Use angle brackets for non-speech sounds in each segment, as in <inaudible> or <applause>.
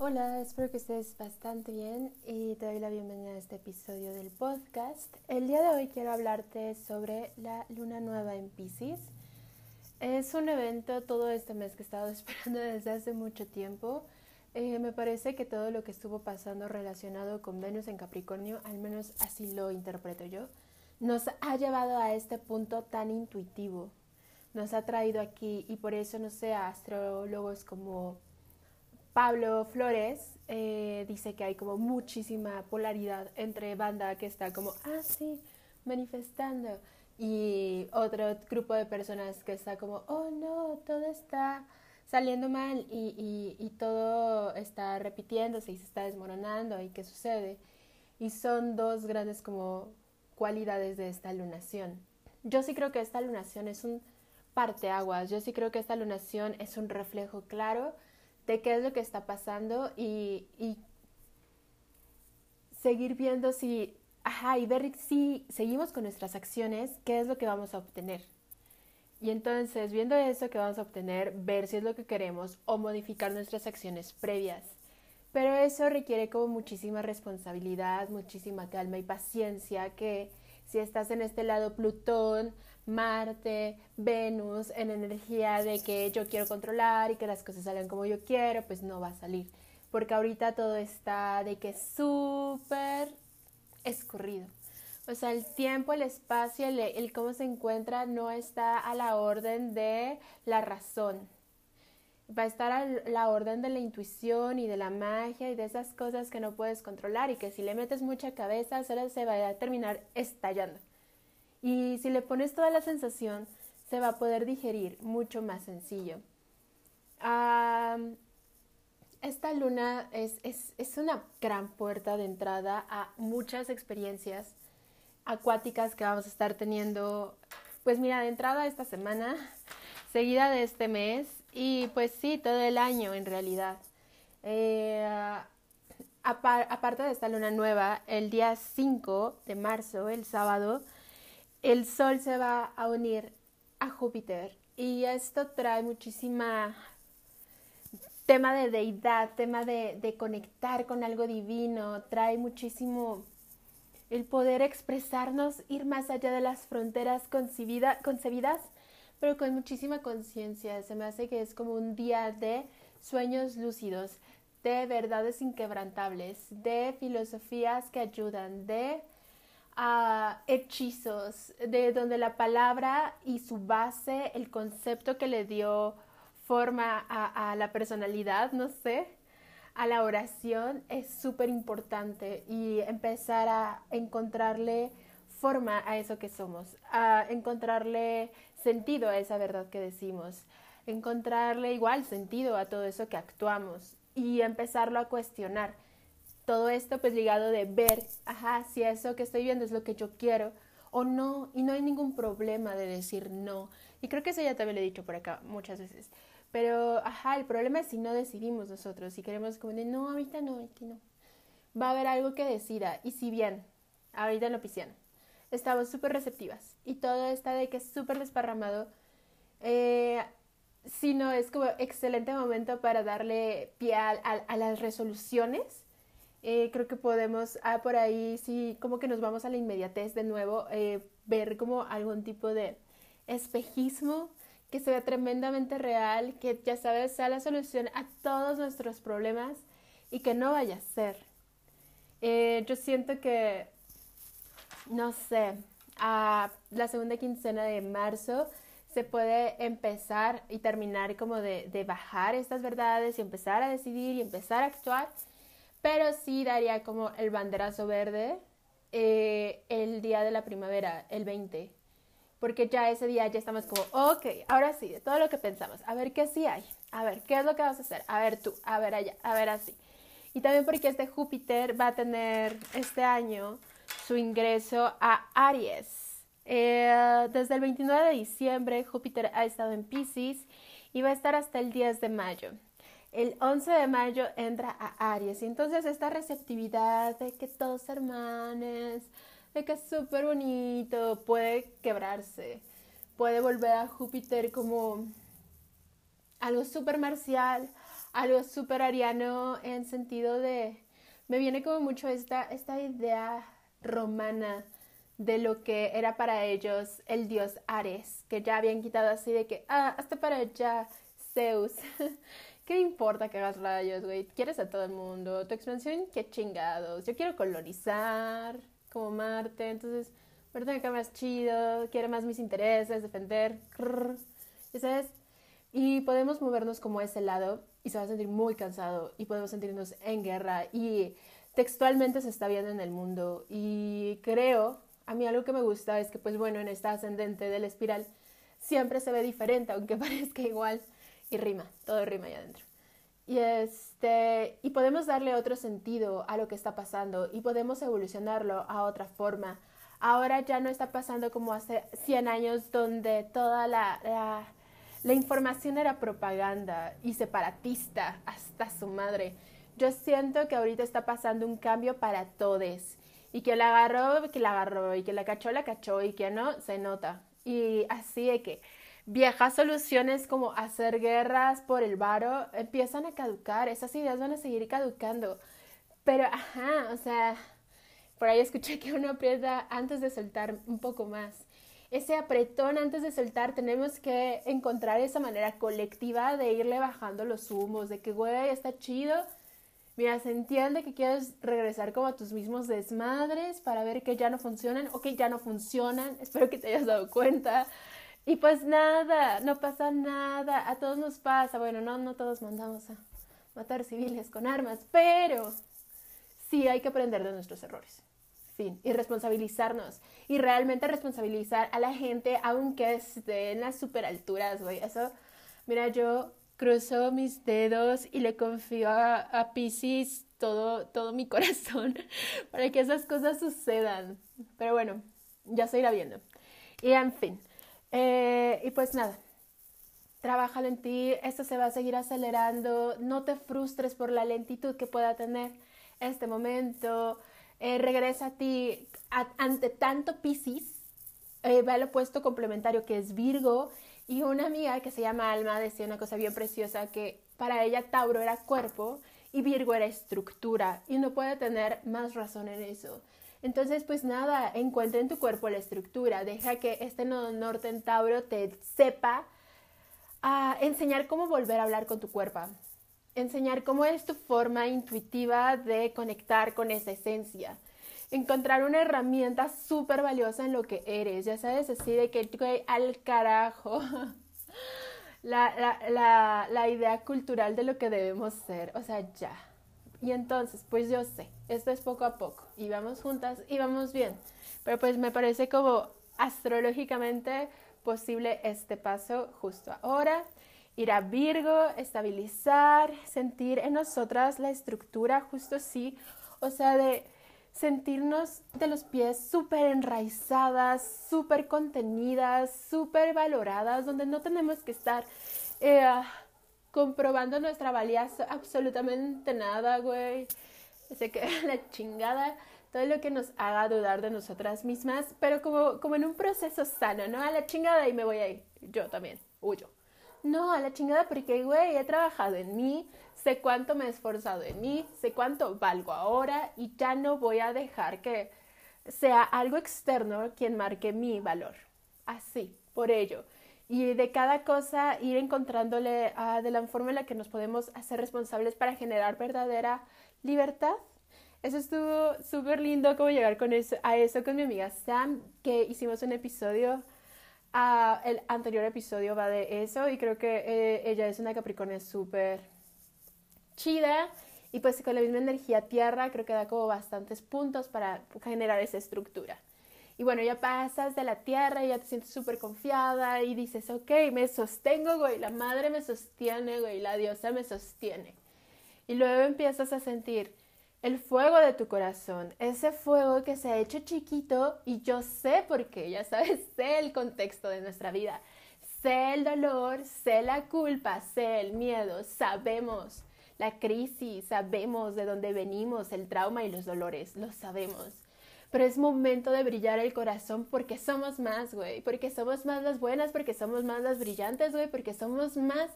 Hola, espero que estés bastante bien y te doy la bienvenida a este episodio del podcast. El día de hoy quiero hablarte sobre la luna nueva en Pisces. Es un evento todo este mes que he estado <laughs> esperando desde hace mucho tiempo. Eh, me parece que todo lo que estuvo pasando relacionado con Venus en Capricornio, al menos así lo interpreto yo, nos ha llevado a este punto tan intuitivo. Nos ha traído aquí y por eso, no sé, astrólogos como Pablo Flores eh, dice que hay como muchísima polaridad entre banda que está como, ah, manifestando, y otro grupo de personas que está como, oh no, todo está saliendo mal y, y, todo está repitiéndose y se está desmoronando y qué sucede. Y son dos grandes como cualidades de esta lunación. Yo sí creo que esta lunación es un parteaguas, yo sí creo que esta lunación es un reflejo claro de qué es lo que está pasando y, seguir viendo si, ajá, y ver si seguimos con nuestras acciones, qué es lo que vamos a obtener. Y entonces, viendo eso que vamos a obtener, ver si es lo que queremos o modificar nuestras acciones previas. Pero eso requiere como muchísima responsabilidad, muchísima calma y paciencia que si estás en este lado Plutón, Marte, Venus, en energía de que yo quiero controlar y que las cosas salgan como yo quiero, pues no va a salir. Porque ahorita todo está de que súper escurrido. O sea, el tiempo, el espacio, el, el cómo se encuentra no está a la orden de la razón. Va a estar a la orden de la intuición y de la magia y de esas cosas que no puedes controlar y que si le metes mucha cabeza solo se va a terminar estallando. Y si le pones toda la sensación, se va a poder digerir mucho más sencillo. esta luna es, es, una gran puerta de entrada a muchas experiencias acuáticas que vamos a estar teniendo, pues mira, de entrada esta semana, <laughs> seguida de este mes y pues sí, todo el año en realidad. Eh, aparte de esta luna nueva, el día 5 de marzo, el sábado, el Sol se va a unir a Júpiter y esto trae muchísima tema de deidad, tema de, de conectar con algo divino, trae muchísimo el poder expresarnos, ir más allá de las fronteras concebidas, pero con muchísima conciencia. Se me hace que es como un día de sueños lúcidos, de verdades inquebrantables, de filosofías que ayudan, de a hechizos, de donde la palabra y su base, el concepto que le dio forma a, la personalidad, no sé, a la oración es súper importante y empezar a encontrarle forma a eso que somos, a encontrarle sentido a esa verdad que decimos, encontrarle igual sentido a todo eso que actuamos y empezarlo a cuestionar todo esto pues ligado de ver, ajá, si eso que estoy viendo es lo que yo quiero o no, y no hay ningún problema de decir no. Y creo que eso ya también lo he dicho por acá muchas veces. Pero, ajá, el problema es si no decidimos nosotros, si queremos como de, no, ahorita no, ahorita no. Va a haber algo que decida. Y si bien, ahorita en lo pisciano, estamos súper receptivas y todo está de que es súper desparramado, eh, si no, es como excelente momento para darle pie a las resoluciones eh, creo que podemos, ah, por ahí sí, como que nos vamos a la inmediatez de nuevo, eh, ver como algún tipo de espejismo que sea tremendamente real, que ya sabes, sea la solución a todos nuestros problemas y que no vaya a ser. Eh, yo siento que, no sé, a la segunda quincena de marzo se puede empezar y terminar como de, de bajar estas verdades y empezar a decidir y empezar a actuar pero sí daría como el banderazo verde eh, el día de la primavera, el 20. Porque ya ese día ya estamos como, ok, ahora sí, de todo lo que pensamos, a ver qué sí hay, a ver qué es lo que vas a hacer, a ver tú, a ver allá, a ver así. Y también porque este Júpiter va a tener este año su ingreso a Aries. Eh, desde el 29 de diciembre Júpiter ha estado en Pisces y va a estar hasta el 10 de mayo el 11 de mayo entra a Aries. Y entonces esta receptividad de que todos hermanos, de que es súper bonito, puede quebrarse. Puede volver a Júpiter como algo súper marcial, algo súper ariano en sentido de, me viene como mucho esta, esta idea romana de lo que era para ellos el dios Ares, que ya habían quitado así de que, ah, hasta para allá, Zeus. <laughs> ¿Qué importa que hagas rayos, güey? Quieres a todo el mundo. Tu expansión, qué chingados. Yo quiero colonizar como Marte, entonces, perdón que más chido, quiero más mis intereses, defender. ¿Ya sabes? Y podemos movernos como ese lado y se va a sentir muy cansado y podemos sentirnos en guerra y textualmente se está viendo en el mundo y creo, a mí algo que me gusta es que pues bueno, en esta ascendente de la espiral siempre se ve diferente, aunque <laughs> parezca igual y rima, todo rima ahí adentro. Y, este, y podemos darle otro sentido a lo que está pasando y podemos evolucionarlo a otra forma. Ahora ya no está pasando como hace 100 años donde toda la, la, información era propaganda y separatista hasta su madre. Yo siento que ahorita está pasando un cambio para todos y que la agarró, que la agarró y que la cachó, la cachó y que no, se nota. Y así de que viejas soluciones como hacer guerras por el varo empiezan a caducar, esas ideas van a seguir caducando. Pero, ajá, o sea, por ahí escuché que uno aprieta antes de soltar un poco más. Ese apretón antes de soltar, tenemos que encontrar esa manera colectiva de irle bajando los humos, de que, güey, está chido. Mira, se entiende que quieres regresar como a tus mismos desmadres para ver que ya no funcionan o que ya no funcionan. Espero que te hayas dado cuenta. Y pues nada, no pasa nada, a todos nos pasa, bueno, no, no todos mandamos a matar civiles con armas, pero sí hay que aprender de nuestros errores. Fin, y responsabilizarnos. Y realmente responsabilizar a la gente, aunque esté en las superalturas, güey. Eso, mira, yo cruzo mis dedos y le confío a, a Pisces todo, todo mi <laughs> corazón para que esas cosas sucedan. Pero bueno, ya se irá viendo. Y en fin, eh, y pues nada, trabájalo en ti, esto se va a seguir acelerando, no te frustres por la lentitud que pueda tener este momento, eh, regresa a ti ante tanto Pisces, eh, va el opuesto complementario que es Virgo, y una amiga que se llama Alma decía una cosa bien preciosa, que para ella Tauro era cuerpo y Virgo era estructura, y no puede tener más razón en eso. Entonces, pues nada, encuentra en tu cuerpo la estructura, deja que este nodo norte te sepa a enseñar cómo volver a hablar con tu cuerpo, enseñar cómo es tu forma intuitiva de conectar con esa esencia, encontrar una herramienta súper valiosa en lo que eres, ya sabes, así de que al carajo. <laughs> La, la, la, la idea cultural de lo que debemos ser, o sea, ya, y entonces, pues yo sé, esto es poco a poco y vamos juntas y vamos bien. Pero pues me parece como astrológicamente posible este paso justo ahora. Ir a Virgo, estabilizar, sentir en nosotras la estructura justo sí, o sea, de sentirnos de los pies súper enraizadas, súper contenidas, súper valoradas, donde no tenemos que estar... Eh, comprobando nuestra valía absolutamente nada, güey. Se queda <laughs> la chingada todo lo que nos haga dudar de nosotras mismas, pero como, como en un proceso sano, ¿no? A la chingada y me voy a ir. Yo también, huyo. No, a la chingada porque, güey, he trabajado en mí, sé cuánto me he esforzado en mí, sé cuánto valgo ahora y ya no voy a dejar que sea algo externo quien marque mi valor. Así, por ello y de cada cosa ir encontrándole uh, de la forma en la que nos podemos hacer responsables para generar verdadera libertad. Eso estuvo súper lindo como llegar con eso, a eso con mi amiga Sam, que hicimos un episodio, uh, el anterior episodio va de eso y creo que eh, ella es una Capricornio súper chida y pues con la misma energía tierra creo que da como bastantes puntos para generar esa estructura. Y bueno, ya pasas de la tierra y ya te sientes súper confiada y dices, ok, me sostengo, güey, la madre me sostiene, güey, la diosa me sostiene. Y luego empiezas a sentir el fuego de tu corazón, ese fuego que se ha hecho chiquito y yo sé por qué, ya sabes, <laughs> sé el contexto de nuestra vida, sé el dolor, sé la culpa, sé el miedo, sabemos la crisis, sabemos de dónde venimos, el trauma y los dolores, lo sabemos pero es momento de brillar el corazón porque somos más, güey, porque somos más las buenas, porque somos más las brillantes, güey, porque somos más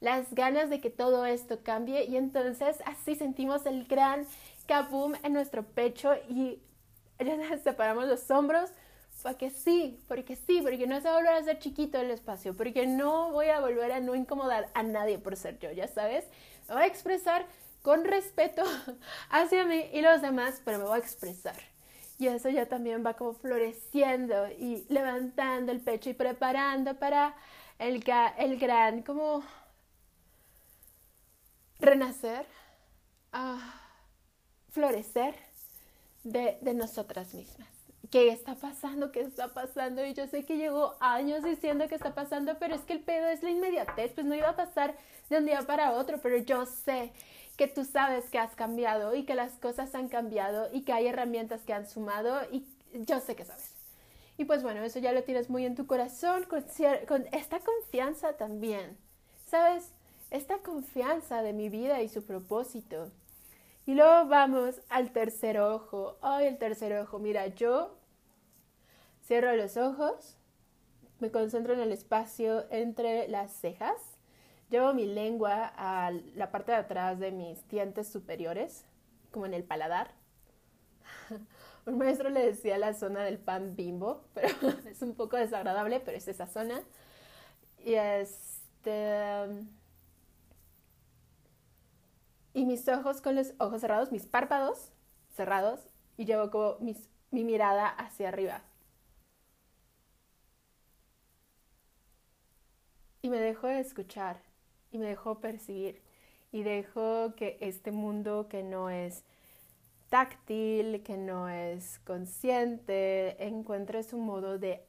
las ganas de que todo esto cambie y entonces así sentimos el gran kaboom en nuestro pecho y <laughs> ya separamos los hombros porque sí, porque sí, porque no se va a volver a ser chiquito el espacio, porque no voy a volver a no incomodar a nadie por ser yo, ya sabes. Me voy a expresar con respeto <laughs> hacia mí y los demás, pero me voy a expresar. Y eso ya también va como floreciendo y levantando el pecho y preparando para el, gran como renacer, a florecer de, de nosotras mismas. ¿Qué está pasando? ¿Qué está pasando? Y yo sé que llevo años diciendo que está pasando, pero es que el pedo es la inmediatez, pues no iba a pasar de un día para otro, pero yo sé que tú sabes que has cambiado y que las cosas han cambiado y que hay herramientas que han sumado y yo sé que sabes. Y pues bueno, eso ya lo tienes muy en tu corazón, con, esta confianza también, ¿sabes? Esta confianza de mi vida y su propósito. Y luego vamos al tercer ojo. Ay, el tercer ojo. Mira, yo cierro los ojos, me concentro en el espacio entre las cejas Llevo mi lengua a la parte de atrás de mis dientes superiores, como en el paladar. <laughs> Un maestro le decía la zona del pan bimbo, <laughs> pero es un poco desagradable, pero es esa zona. Y este. Y mis ojos con los ojos cerrados, mis párpados cerrados, y llevo como mi mirada hacia arriba. Y me dejo de escuchar y me dejó percibir y dejó que este mundo que no es táctil, que no es consciente, encuentre su modo de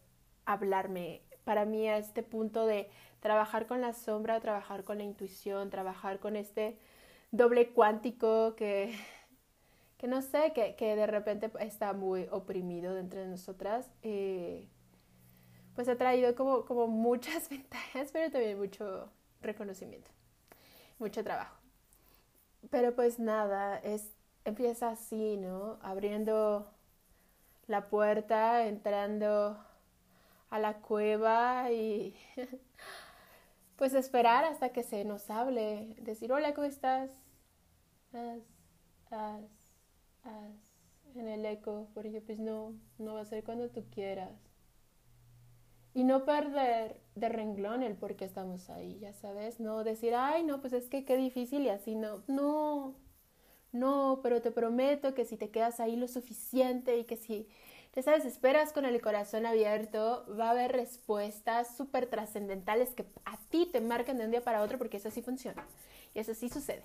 hablarme. Para mí a este punto de trabajar con la sombra, trabajar con la intuición, trabajar con este doble cuántico que, que no sé, que, que de repente está muy oprimido dentro de nosotras, eh, pues ha traído como, como muchas <laughs> ventajas, pero también mucho, reconocimiento, mucho trabajo. Pero pues nada, es, empieza así, ¿no? Abriendo la puerta, entrando a la cueva y <laughs> pues esperar hasta que se nos hable, decir hola, ¿cómo estás? As, as, as, en el eco, porque pues no, no va a ser cuando tú quieras. Y no perder de renglón el por qué estamos ahí, ya sabes, no decir, ay, no, pues es que qué difícil y así, no, no, no, pero te prometo que si te quedas ahí lo suficiente y que si, te sabes, esperas con el corazón abierto, va a haber respuestas súper trascendentales que a ti te marcan de un día para otro porque eso sí funciona y eso sí sucede.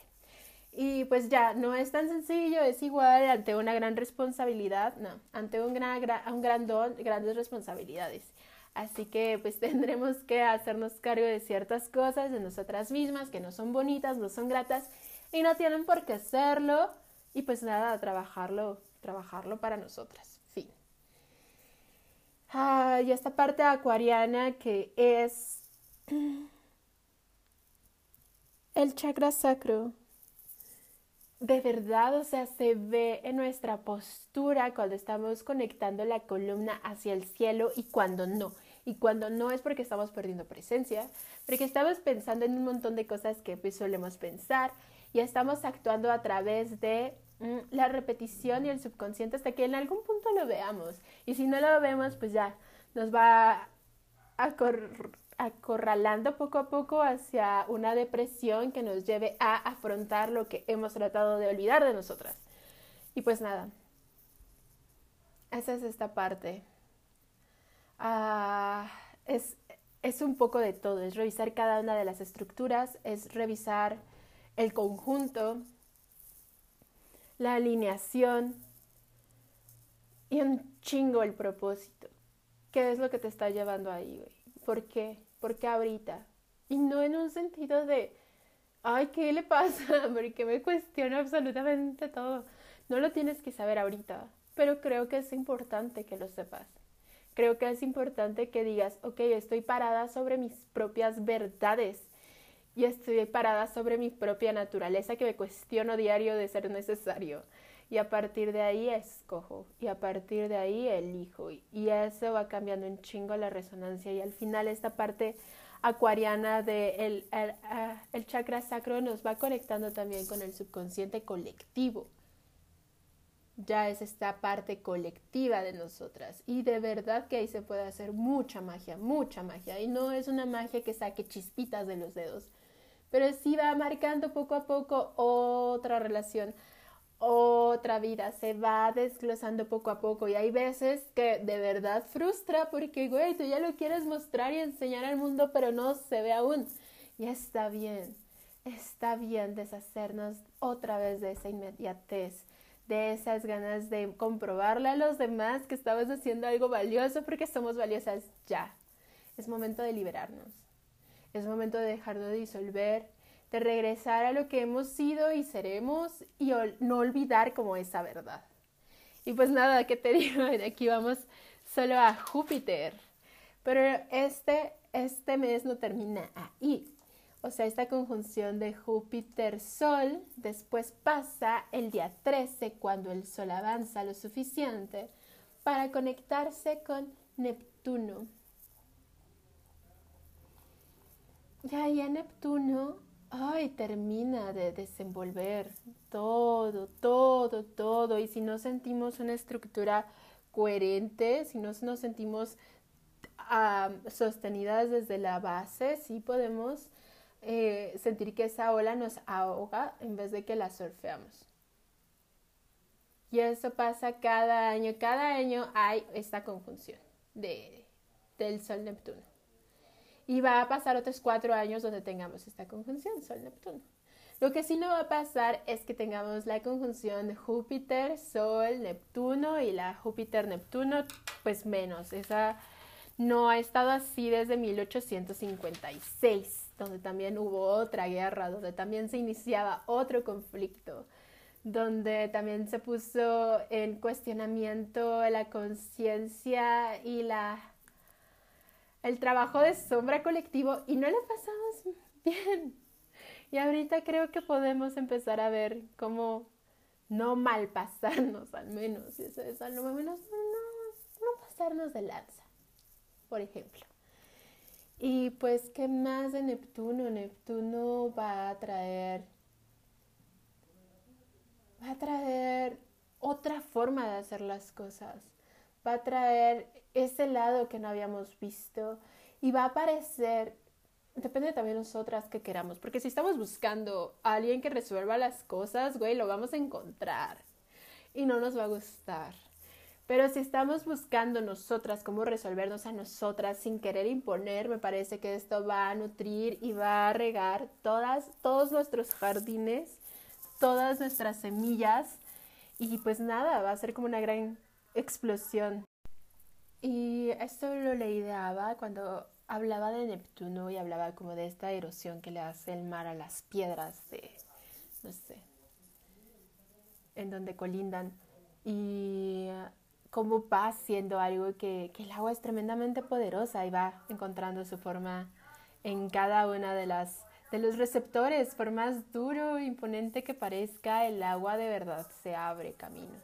Y pues ya, no es tan sencillo, es igual ante una gran responsabilidad, no, ante un gran, un gran don, grandes responsabilidades. Así que pues <laughs> tendremos que hacernos cargo de ciertas cosas de nosotras mismas que no son bonitas, no son gratas y no tienen por qué serlo. Y pues nada, trabajarlo, trabajarlo para nosotras. Fin. Ah, y esta parte acuariana que es <clears throat> el chakra sacro. De verdad, o sea, se ve en nuestra postura cuando estamos conectando la columna hacia el cielo y cuando no y cuando no es porque estamos perdiendo presencia, porque estamos pensando en un montón de cosas que pues, solemos pensar y estamos actuando a través de mm, la repetición y el subconsciente hasta que en algún punto lo veamos. Y si no lo vemos, pues ya nos va acorralando poco a poco hacia una depresión que nos lleve a afrontar lo que hemos tratado de olvidar de nosotras. Y pues nada, esa es esta parte. Ah, es, es un poco de todo, es revisar cada una de las estructuras, es revisar el conjunto, la alineación y un chingo el propósito. ¿Qué es lo que te está llevando ahí, güey? ¿Por qué? ¿Por qué ahorita? Y no en un sentido de, ay, ¿qué le pasa? <laughs> Porque me cuestiono absolutamente todo. No lo tienes que saber ahorita, pero creo que es importante que lo sepas creo que es importante que digas, ok, estoy parada sobre mis propias verdades y estoy parada sobre mi propia naturaleza que me cuestiono diario de ser necesario. Y a partir de ahí escojo y a partir de ahí elijo y eso va cambiando un chingo la resonancia y al final esta parte acuariana de el, ah, el, chakra sacro nos va conectando también con el subconsciente colectivo. Ya es esta parte colectiva de nosotras. Y de verdad que ahí se puede hacer mucha magia, mucha magia. Y no es una magia que saque chispitas de los dedos, pero sí va marcando poco a poco otra relación otra vida, se va desglosando poco a poco y hay veces que de verdad frustra porque, güey, tú ya lo quieres mostrar y enseñar al mundo, pero no se ve aún. Y está bien, está bien deshacernos otra vez de esa inmediatez, de esas ganas de comprobarle a los demás que estamos haciendo algo valioso porque somos valiosas ya. Es momento de liberarnos. Es momento de dejar de disolver de regresar a lo que hemos sido y seremos y no olvidar como esa verdad. Y pues nada, ¿qué te <laughs> digo? Aquí vamos solo a Júpiter. Pero este, este mes no termina ahí. O sea, esta conjunción de Júpiter-Sol después pasa el día 13 cuando el Sol avanza lo suficiente para conectarse con Neptuno. Y ahí a Neptuno ay, termina de desenvolver todo, todo, todo. Y si no sentimos una estructura coherente, si no nos sentimos sostenidas desde la base, sí podemos eh, sentir que esa ola nos ahoga en vez de que la surfeamos. Y eso pasa cada año. Cada año hay esta conjunción de, del Sol Neptuno. Y va a pasar otros cuatro años donde tengamos esta conjunción Sol-Neptuno. Lo que sí no va a pasar es que tengamos la conjunción Júpiter, Sol, Neptuno y la Júpiter-Neptuno, pues menos. Esa no ha estado así desde 1856, donde también hubo otra guerra, donde también se iniciaba otro conflicto, donde también se puso en cuestionamiento la conciencia y la el trabajo de sombra colectivo y no le pasamos bien. Y ahorita creo que podemos empezar a ver cómo no malpasarnos al menos, eso es al menos no, no pasarnos de lanza, por ejemplo. Y pues, ¿qué más de Neptuno? Neptuno va a traer, va a traer otra forma de hacer las cosas, va a traer ese lado que no habíamos visto y va a aparecer, depende también de nosotras que queramos, porque si estamos buscando a alguien que resuelva las cosas, güey, lo vamos a encontrar y no nos va a gustar. Pero si estamos buscando nosotras cómo resolvernos a nosotras sin querer imponer, me parece que esto va a nutrir y va a regar todas, todos nuestros jardines, todas nuestras semillas y pues nada, va a ser como una gran explosión y esto lo leíaba cuando hablaba de Neptuno y hablaba como de esta erosión que le hace el mar a las piedras de, no sé, en donde colindan. Y cómo va siendo algo que, que el agua es tremendamente poderosa y va encontrando su forma en cada una de las de los receptores, por más duro e imponente que parezca, el agua de verdad se abre camino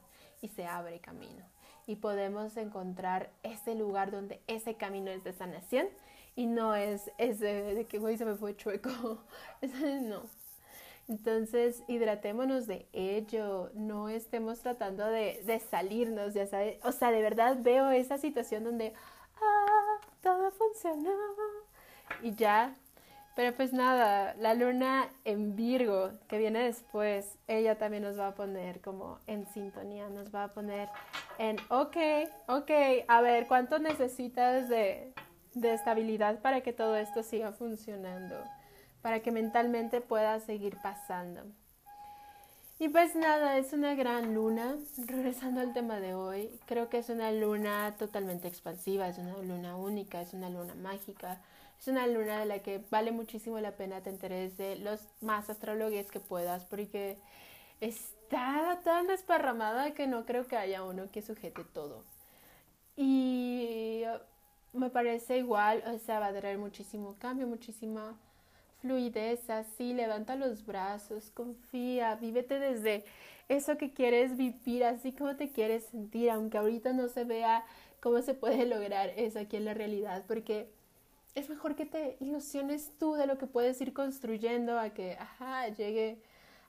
y se abre camino y podemos encontrar ese lugar donde ese camino es de sanación y no es ese de que, güey, se me fue chueco. <laughs> no. Entonces, hidratémonos de ello, no estemos tratando de, de salirnos, ya sabes. O sea, de verdad veo esa situación donde, ah, todo funcionó. Y ya pero pues nada, la luna en Virgo que viene después, ella también nos va a poner como en sintonía, nos va a poner en, ok, ok, a ver, ¿cuánto necesitas de, de estabilidad para que todo esto siga funcionando? Para que mentalmente pueda seguir pasando. Y pues nada, es una gran luna. <laughs> Regresando al tema de hoy, creo que es una luna totalmente expansiva, es una luna única, es una luna mágica es una luna de la que vale muchísimo la pena te enteres los más astrólogos que puedas porque está tan desparramada que no creo que haya uno que sujete todo. Y me parece igual, o sea, va a traer muchísimo cambio, muchísima fluidez, así, levanta los brazos, confía, vívete desde eso que quieres vivir, así como te quieres sentir, aunque ahorita no se vea cómo se puede <laughs> lograr eso aquí en la realidad, porque es mejor que te ilusiones tú de lo que puedes ir construyendo a que, ajá, llegue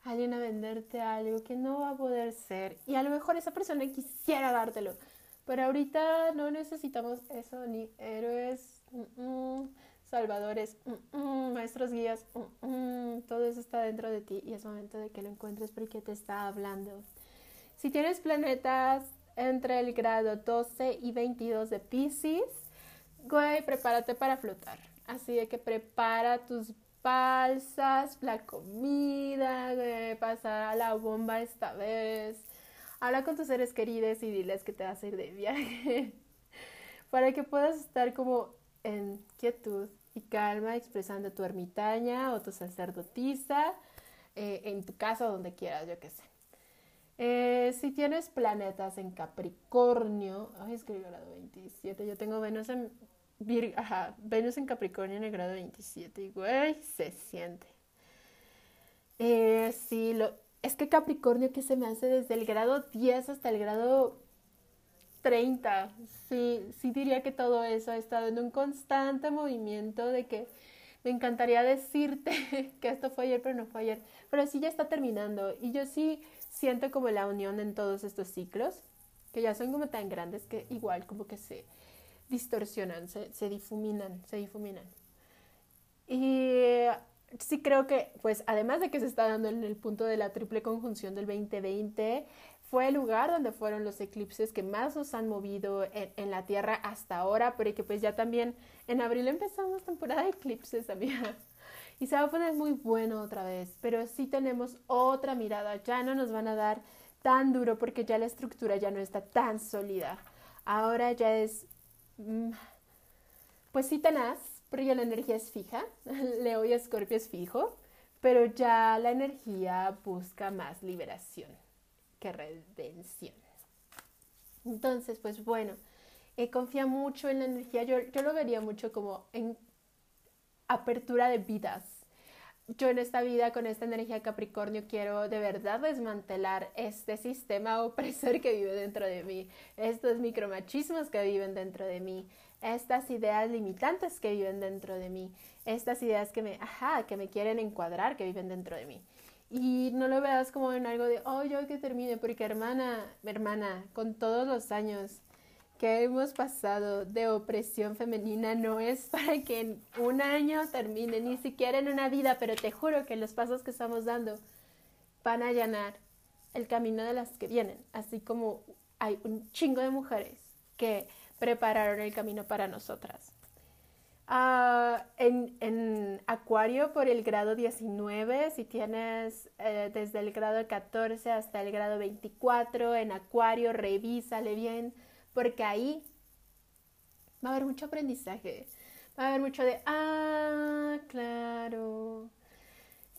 alguien a venderte algo que no va a poder ser. Y a lo mejor esa persona quisiera dártelo. Pero ahorita no necesitamos eso, ni héroes, salvadores, maestros guías, todo eso está dentro de ti y es momento de que lo encuentres porque te está hablando. Si tienes planetas entre el grado 12 y 22 de Pisces, güey, prepárate para flotar. Así de que prepara tus balsas, la comida, güey, pasa la bomba esta vez. Habla con tus seres queridos y diles que te vas a ir de viaje. <laughs> para que puedas estar como en quietud y calma expresando tu ermitaña o tu sacerdotisa eh, en tu casa o donde quieras, yo qué sé. Eh, si tienes planetas en Capricornio, ay, es que el grado 27, yo tengo Venus en ajá, Venus en Capricornio en el grado 27, y güey, se siente. Eh, lo, es que Capricornio que se me hace desde el grado 10 hasta el grado 30, sí, sí diría que todo eso ha estado en un constante movimiento de que me encantaría decirte <laughs> que esto fue ayer, pero no fue ayer, pero sí ya está terminando. Y yo sí siento como la unión en todos estos ciclos, que ya son como tan grandes que igual como que se distorsionan, se, se difuminan, se difuminan. Y sí creo que, pues además de que se está dando en el punto de la triple conjunción del 2020, fue el lugar donde fueron los eclipses que más nos han movido en, la Tierra hasta ahora, pero que pues ya también en abril empezamos temporada de eclipses, <laughs> amiga. Y se va a poner muy bueno otra vez, pero sí tenemos otra mirada, ya no nos van a dar tan duro porque ya la estructura ya no está tan sólida. Ahora ya es, mm, pues sí tenaz, pero ya la energía es fija, <laughs> Leo y Escorpio es fijo, pero ya la energía busca más liberación que redención. Entonces, pues bueno, eh, confía mucho en la energía. Yo, lo vería mucho como en apertura de vidas. Yo en esta vida, con esta energía Capricornio, quiero de verdad desmantelar este sistema opresor que vive dentro de mí, estos micromachismos que viven dentro de mí, estas ideas limitantes que viven dentro de mí, estas ideas que me, ajá, que me quieren encuadrar, que viven dentro de mí. Y no lo veas como en algo de, oh, yo que termine, porque hermana, hermana, con todos los años que hemos pasado de opresión femenina, no es para que en un año termine, ni siquiera en una vida, pero te juro que los pasos que estamos dando van a allanar el camino de las que vienen, así como hay un chingo de mujeres que prepararon el camino para nosotras. Ah, en, Acuario por el grado 19, si tienes eh, desde el grado 14 hasta el grado 24, en Acuario revísale bien, porque ahí va a haber mucho aprendizaje, va a haber mucho de, ah, claro,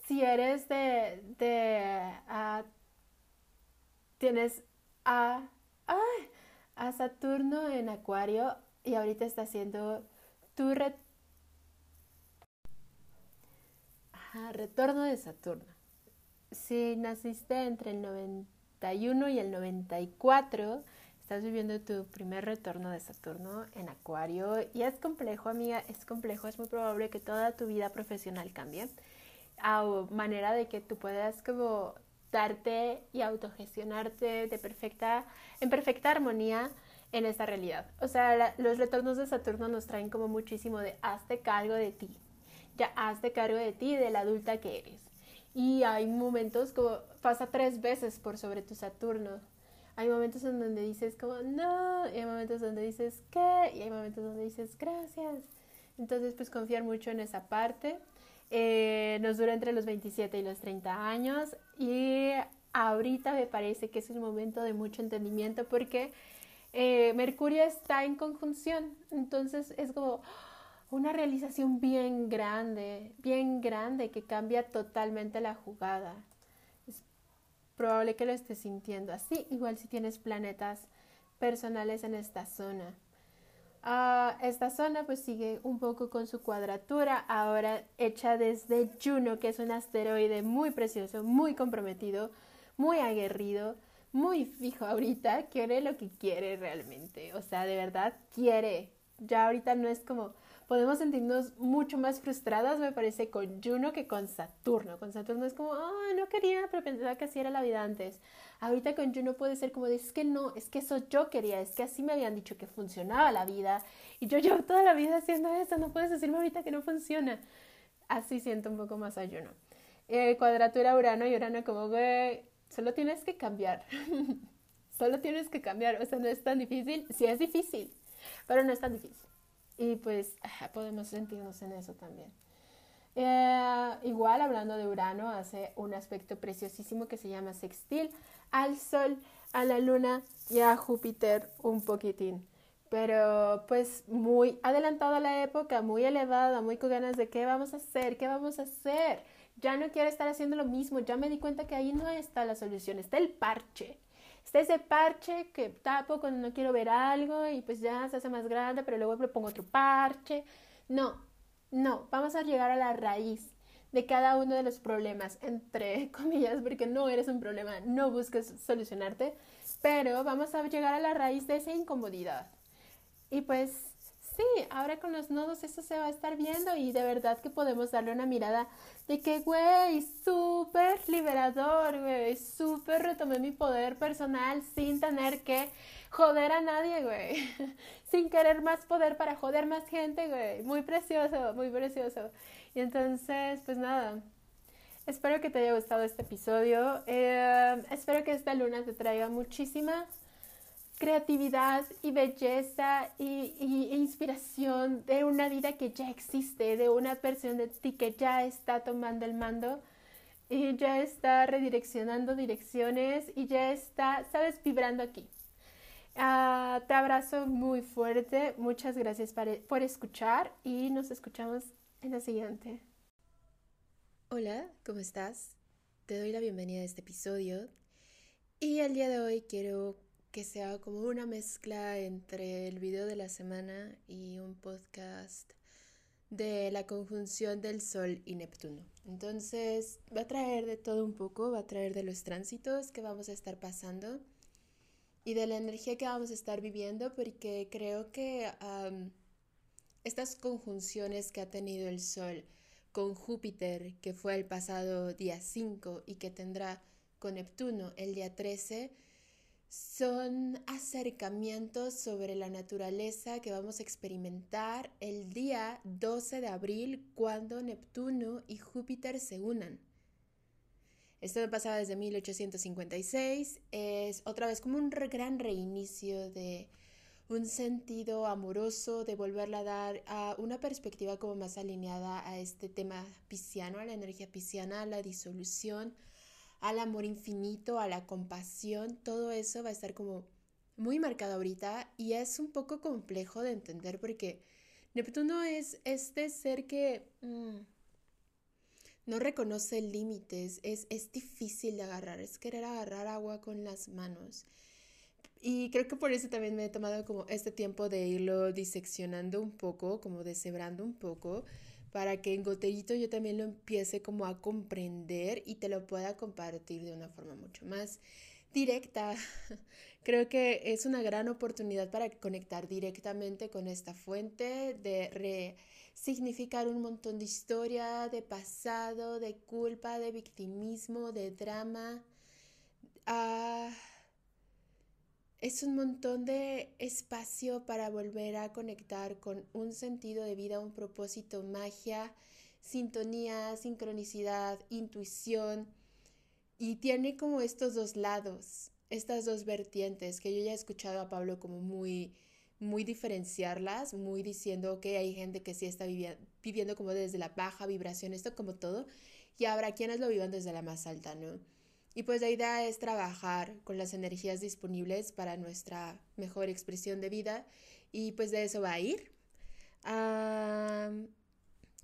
si eres de, de uh, tienes a, a Saturno en Acuario y ahorita está haciendo tu retorno de Saturno. Si naciste entre el 91 y el 94, estás viviendo tu primer retorno de Saturno en Acuario y es complejo, amiga, es complejo, es muy probable que toda tu vida profesional cambie a manera de que tú puedas como darte y autogestionarte de perfecta, en perfecta armonía en esta realidad. O sea, los retornos de Saturno nos traen como muchísimo de hazte cargo de ti, ya hazte cargo de ti, de la adulta que eres. Y hay momentos como pasa tres veces por sobre tu Saturno. Hay momentos en donde dices como no, y hay momentos donde dices qué, y hay momentos donde dices gracias. Entonces, pues confiar mucho en esa parte. Eh, nos dura entre los 27 y los 30 años y ahorita me parece que es un momento de mucho entendimiento porque eh, Mercurio está en conjunción, entonces es como una realización bien grande, bien grande que cambia totalmente la jugada. Es probable que lo estés sintiendo así, igual si tienes planetas personales en esta zona. Ah, esta zona pues sigue un poco con su cuadratura, ahora hecha desde Juno, que es un asteroide muy precioso, muy comprometido, muy aguerrido, muy fijo ahorita, quiere lo que quiere realmente. O sea, de verdad quiere. ya ahorita no es como, podemos sentirnos mucho más frustradas, me parece, con Juno que con Saturno. Con Saturno es como, ah, no quería, pero pensaba que así era la vida antes. Ahorita con Juno puede ser como, es que no, es que eso yo quería, es que así me habían dicho que funcionaba la vida y yo llevo toda la vida haciendo eso, no puedes decirme ahorita que no funciona. Así siento un poco más a Juno. Eh, cuadratura Urano y Urano como, güey, solo tienes que cambiar. <laughs> solo tienes que cambiar, o sea, no es tan difícil, sí es difícil, pero no es tan difícil. Y pues podemos sentirnos en eso también. Eh, igual hablando de Urano, hace un aspecto preciosísimo que se llama sextil al Sol, a la Luna y a Júpiter un poquitín. Pero pues muy adelantada la época, muy elevada, muy con ganas de qué vamos a hacer, qué vamos a hacer. Ya no quiero estar haciendo lo mismo, ya me di cuenta que ahí no está la solución, está el parche. Está ese parche que tapo cuando no quiero ver algo y pues ya se hace más grande, pero luego le pongo otro parche. No, no, vamos a llegar a la raíz de cada uno de los problemas, entre <laughs> comillas, porque no eres un problema, no busques solucionarte, pero vamos a llegar a la raíz de esa incomodidad. Y pues sí, ahora con los nodos eso se va a estar viendo y de verdad que podemos darle una mirada de que, güey, súper liberador, güey, súper retomé mi poder personal sin tener que joder a nadie, güey, <laughs> sin querer más poder para joder más gente, güey, muy precioso, muy precioso. Y entonces, pues nada, espero que te haya gustado este episodio, eh, espero que esta luna te traiga muchísima creatividad y belleza y, inspiración de una vida que ya existe, de una versión de ti que ya está tomando el mando y ya está redireccionando direcciones y ya está, sabes, vibrando aquí. Ah, te abrazo muy fuerte, muchas gracias por escuchar y nos escuchamos en la siguiente. Hola, ¿cómo estás? Te doy la bienvenida a este episodio y el día de hoy quiero que sea como una mezcla entre el video de la semana y un podcast de la conjunción del Sol y Neptuno. Entonces va a traer de todo un poco, va a traer de los tránsitos que vamos a estar pasando y de la energía que vamos a estar viviendo porque creo que estas conjunciones que ha tenido el Sol con Júpiter, que fue el pasado día 5 y que tendrá con Neptuno el día 13, son acercamientos sobre la naturaleza que vamos a experimentar el día 12 de abril cuando Neptuno y Júpiter se unan. Esto me pasaba desde 1856, es otra vez como un gran reinicio de un sentido amoroso, de volverle a dar a una perspectiva como más alineada a este tema pisciano, a la energía pisciana, a la disolución, al amor infinito, a la compasión, todo eso va a estar como muy marcado ahorita y es un poco complejo de entender porque Neptuno es este ser que mm, no reconoce límites, es, es difícil de agarrar, es querer agarrar agua con las manos. Y creo que por eso también me he tomado como este tiempo de irlo diseccionando un poco, como deshebrando un poco, para que en goterito yo también lo empiece como a comprender y te lo pueda compartir de una forma mucho más directa. <laughs> Creo que es una gran oportunidad para conectar directamente con esta fuente, de resignificar un montón de historia, de pasado, de culpa, de victimismo, de drama. Ah, es un montón de espacio para volver a conectar con un sentido de vida, un propósito, magia, sintonía, sincronicidad, intuición. Y tiene como estos dos lados, estas dos vertientes que yo ya he escuchado a Pablo como muy, muy diferenciarlas, muy diciendo que hay gente que sí está viviendo como desde la baja vibración, esto como todo, y habrá quienes lo vivan desde la más alta, ¿no? Y pues la idea es trabajar con las energías disponibles para nuestra mejor expresión de vida y pues de eso va a ir.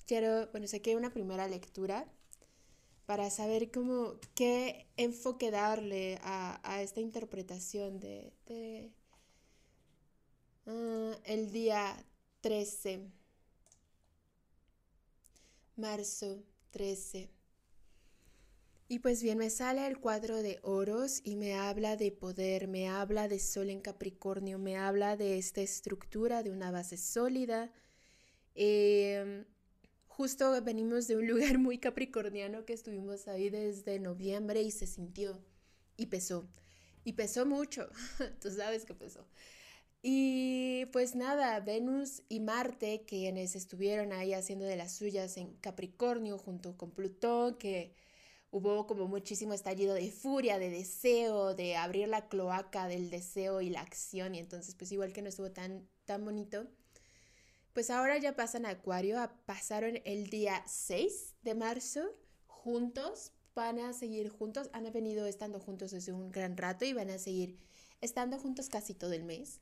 quiero, bueno, saqué una primera lectura para saber cómo, qué enfoque darle a, esta interpretación de, ah, el día 13, marzo 13 Y pues bien, me sale el cuadro de oros y me habla de poder, me habla de sol en Capricornio, me habla de esta estructura, de una base sólida. Em, justo venimos de un lugar muy capricorniano que estuvimos ahí desde noviembre y se sintió y pesó. Y pesó mucho, <laughs> tú sabes que pesó. Y pues nada, Venus y Marte, quienes estuvieron ahí haciendo de las suyas en Capricornio junto con Plutón, que hubo como muchísimo estallido de furia, de deseo, de abrir la cloaca del deseo y la acción, y entonces pues igual que no estuvo tan, tan bonito, pues ahora ya pasan a Acuario, pasaron el día 6 de marzo juntos, van a seguir juntos, han venido estando juntos desde un gran rato y van a seguir estando juntos casi todo el mes,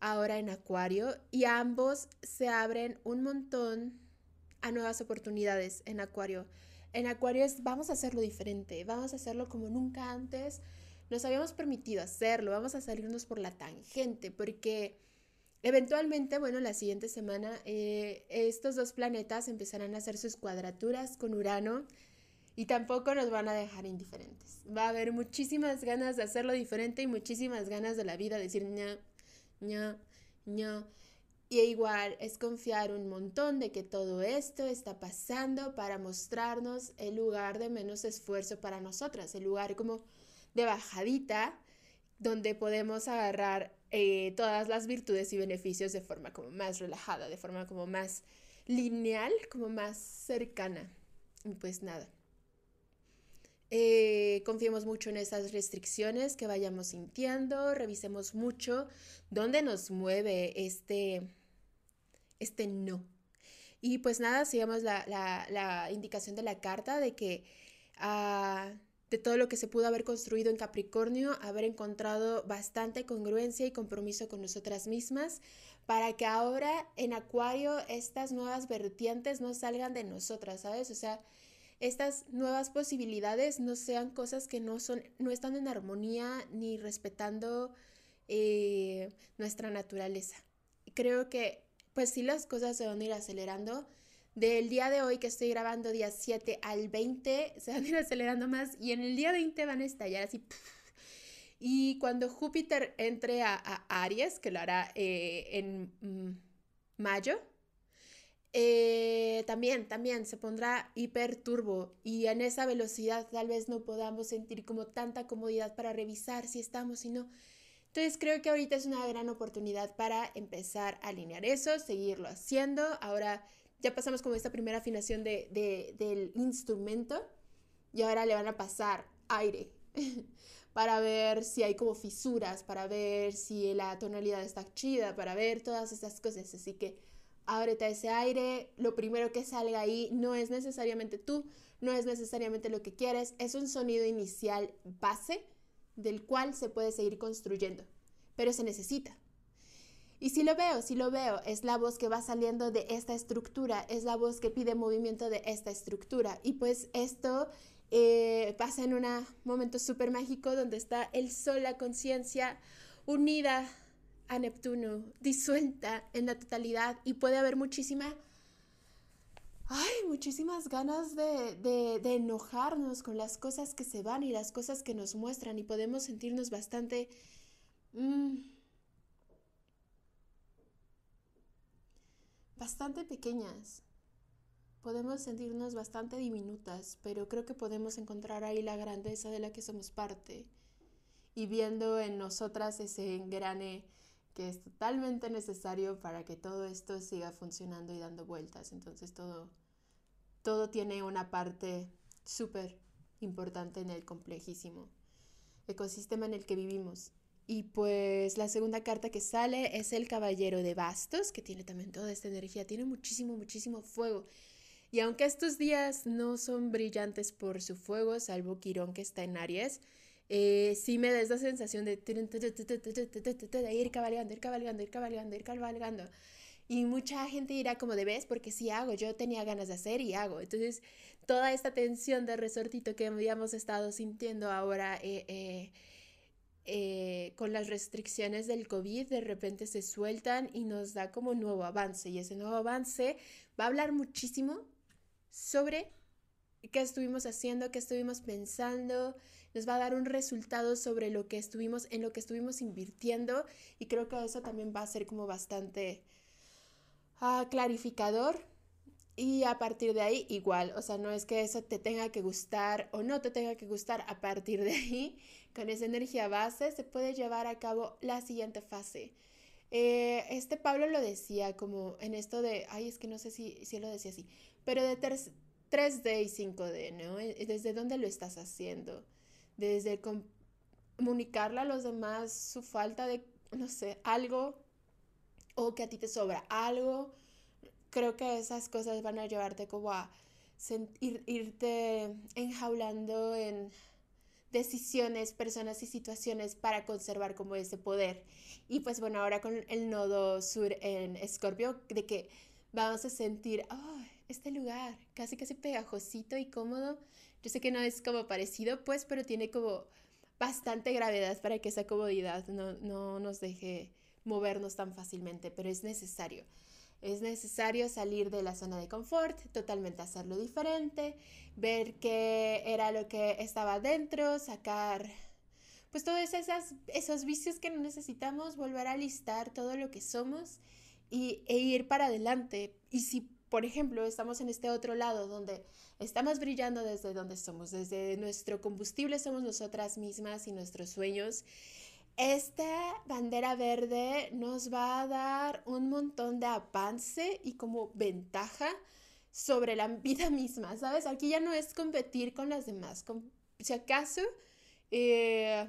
ahora en Acuario, y ambos se abren un montón a nuevas oportunidades en Acuario en Acuario es vamos a hacerlo diferente, vamos a hacerlo como nunca antes nos habíamos permitido hacerlo, vamos a salirnos por la tangente, porque eventualmente, bueno, la siguiente semana eh, estos dos planetas empezarán a hacer sus cuadraturas con Urano y tampoco nos van a dejar indiferentes. Va a haber muchísimas ganas de hacerlo diferente y muchísimas ganas de la vida, decir ña, ña, ña. Y igual es confiar un montón de que todo esto está pasando para mostrarnos el lugar de menos esfuerzo para nosotras, el lugar como de bajadita donde podemos agarrar eh, todas las virtudes y beneficios de forma como más relajada, de forma como más lineal, como más cercana. Pues nada. Eh, confiemos mucho en esas restricciones que vayamos sintiendo, revisemos mucho dónde nos mueve este este no. Y pues nada, sigamos la, la, indicación de la carta de que ah, de todo lo que se pudo haber construido en Capricornio, haber encontrado bastante congruencia y compromiso con nosotras mismas para que ahora en Acuario estas nuevas vertientes no salgan de nosotras, ¿sabes? O sea, estas nuevas posibilidades no sean cosas que no son, no están en armonía ni respetando eh, nuestra naturaleza. Creo que pues sí las cosas se van a ir acelerando. Del día de hoy que estoy grabando, día 7 al 20, se van a ir acelerando más y en el día 20 van a estallar así. Y cuando Júpiter entre a, Aries, que lo hará eh, en mm, mayo, eh, también, también se pondrá hiper turbo y en esa velocidad tal vez no podamos sentir como tanta comodidad para revisar si estamos, sino entonces creo que ahorita es una gran oportunidad para empezar a alinear eso, seguirlo haciendo. Ahora ya pasamos como esta primera afinación de, del instrumento y ahora le van a pasar aire <laughs> para ver si hay como fisuras, para ver si la tonalidad está chida, para ver todas esas cosas. Así que ábrete ese aire, lo primero que salga ahí no es necesariamente tú, no es necesariamente lo que quieres, es un sonido inicial base del cual se puede seguir construyendo, pero se necesita. Y si lo veo, si lo veo, es la voz que va saliendo de esta estructura, es la voz que pide movimiento de esta estructura. Y pues esto eh, pasa en un momento súper mágico donde está el sol, la conciencia unida a Neptuno, disuelta en la totalidad y puede haber muchísima hay muchísimas ganas de, enojarnos con las cosas que se van y las cosas que nos muestran y podemos sentirnos bastante... Mm, bastante pequeñas. Podemos sentirnos bastante diminutas, pero creo que podemos encontrar ahí la grandeza de la que somos parte y viendo en nosotras ese engrane que es totalmente necesario para que todo esto siga funcionando y dando vueltas. Entonces todo todo tiene una parte súper importante en el complejísimo ecosistema en el que vivimos. Y pues la segunda carta que sale es el Caballero de Bastos, que tiene también toda esta energía, tiene muchísimo, muchísimo fuego. Y aunque estos días no son brillantes por su fuego, salvo Quirón que está en Aries, eh, sí me da esa sensación de ir cabalgando, ir cabalgando, ir cabalgando, ir cabalgando. Y mucha gente dirá como de ves, porque sí hago, yo tenía ganas de hacer y hago. Entonces, toda esta tensión de resortito que habíamos estado sintiendo ahora eh, eh, eh, con las restricciones del COVID, de repente se sueltan y nos da como nuevo avance. Y ese nuevo avance va a hablar muchísimo sobre qué estuvimos haciendo, qué estuvimos pensando, nos va a dar un resultado sobre lo que estuvimos, en lo que estuvimos invirtiendo y creo que eso también va a ser como bastante uh, clarificador y a partir de ahí igual, o sea, no es que eso te tenga que gustar o no te tenga que gustar, a partir de ahí, con esa energía base, se puede llevar a cabo la siguiente fase. Eh, este Pablo lo decía como en esto de, ay, es que no sé si, si lo decía así, pero de 3D y 5D, ¿no? ¿Desde dónde lo estás haciendo? Desde comunicarle a los demás su falta de, no sé, algo o que a ti te sobra algo. Creo que esas cosas van a llevarte como a irte enjaulando en decisiones, personas y situaciones para conservar como ese poder. Y pues bueno, ahora con el nodo sur en Escorpio, de que vamos a sentir, oh, este lugar, casi casi pegajosito y cómodo. Yo sé que no es como parecido, pues, pero tiene como bastante gravedad para que esa comodidad no, no nos deje movernos tan fácilmente, pero es necesario. Es necesario salir de la zona de confort, totalmente hacerlo diferente, ver qué era lo que estaba dentro, sacar pues todos esas, esos vicios que no necesitamos, volver a listar todo lo que somos y, e ir para adelante. Y si, por ejemplo, estamos en este otro lado donde estamos brillando desde donde somos, desde nuestro combustible somos nosotras mismas y nuestros sueños esta bandera verde nos va a dar un montón de avance y como ventaja sobre la <laughs> vida misma, ¿sabes? Aquí ya no es competir con las demás, si acaso eh,